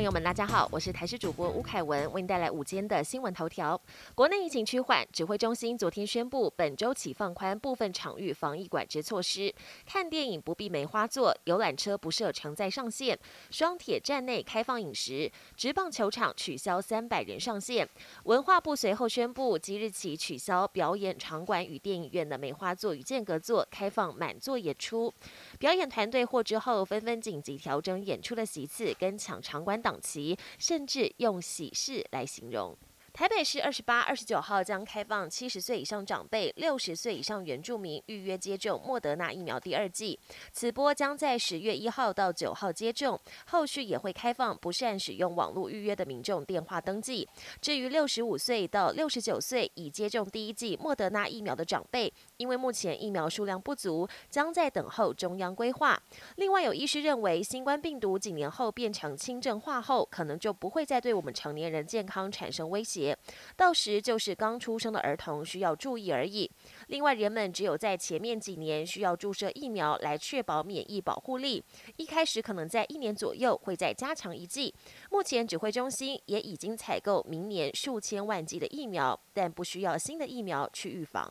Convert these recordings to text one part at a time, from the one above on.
朋友们，大家好，我是台视主播吴凯文，为您带来午间的新闻头条。国内疫情趋缓，指挥中心昨天宣布，本周起放宽部分场域防疫管制措施。看电影不必梅花座，游览车不设承载上限，双铁站内开放饮食，职棒球场取消三百人上限。文化部随后宣布，即日起取消表演场馆与电影院的梅花座与间隔座，开放满座演出。表演团队获知后，纷纷紧急调整演出的席次跟抢场馆档期，甚至用喜事来形容。台北市二十八、二十九号将开放七十岁以上长辈、六十岁以上原住民预约接种莫德纳疫苗第二剂。此波将在十月一号到九号接种，后续也会开放不善使用网络预约的民众电话登记。至于六十五岁到六十九岁已接种第一剂莫德纳疫苗的长辈，因为目前疫苗数量不足，将在等候中央规划。另外，有医师认为，新冠病毒几年后变成轻症化后，可能就不会再对我们成年人健康产生威胁。到时就是刚出生的儿童需要注意而已。另外，人们只有在前面几年需要注射疫苗来确保免疫保护力，一开始可能在一年左右会再加强一剂。目前指挥中心也已经采购明年数千万剂的疫苗，但不需要新的疫苗去预防。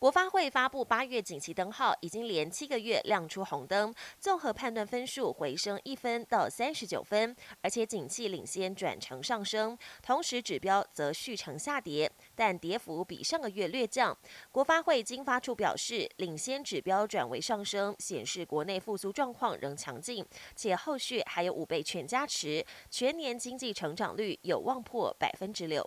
国发会发布八月景气灯号，已经连七个月亮出红灯，综合判断分数回升一分到三十九分，而且景气领先转成上升，同时指标则续呈下跌，但跌幅比上个月略降。国发会经发处表示，领先指标转为上升，显示国内复苏状况仍强劲，且后续还有五倍券加持，全年经济成长率有望破百分之六。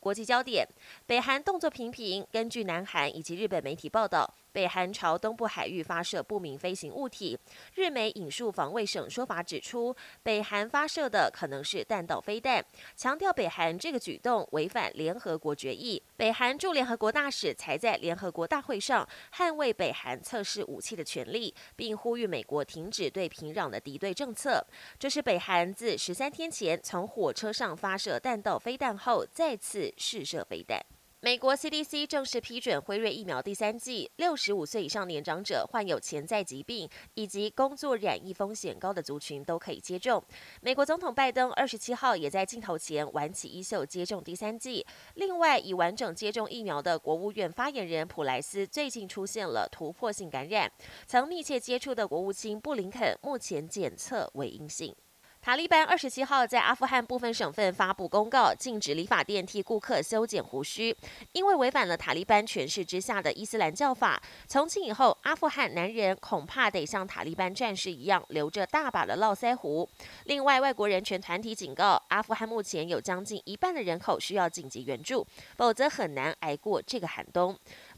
国际焦点：北韩动作频频。根据南韩以及日本媒体报道。北韩朝东部海域发射不明飞行物体，日媒引述防卫省说法指出，北韩发射的可能是弹道飞弹，强调北韩这个举动违反联合国决议。北韩驻联合国大使才在联合国大会上捍卫北韩测试武器的权利，并呼吁美国停止对平壤的敌对政策。这是北韩自十三天前从火车上发射弹道飞弹后再次试射飞弹。美国 CDC 正式批准辉瑞疫苗第三剂，六十五岁以上年长者、患有潜在疾病以及工作染疫风险高的族群都可以接种。美国总统拜登二十七号也在镜头前挽起衣袖接种第三剂。另外，已完整接种疫苗的国务院发言人普莱斯最近出现了突破性感染，曾密切接触的国务卿布林肯目前检测为阴性。塔利班二十七号在阿富汗部分省份发布公告，禁止理发店替顾客修剪胡须，因为违反了塔利班权势之下的伊斯兰教法。从今以后，阿富汗男人恐怕得像塔利班战士一样留着大把的络腮胡。另外，外国人权团体警告，阿富汗目前有将近一半的人口需要紧急援助，否则很难挨过这个寒冬。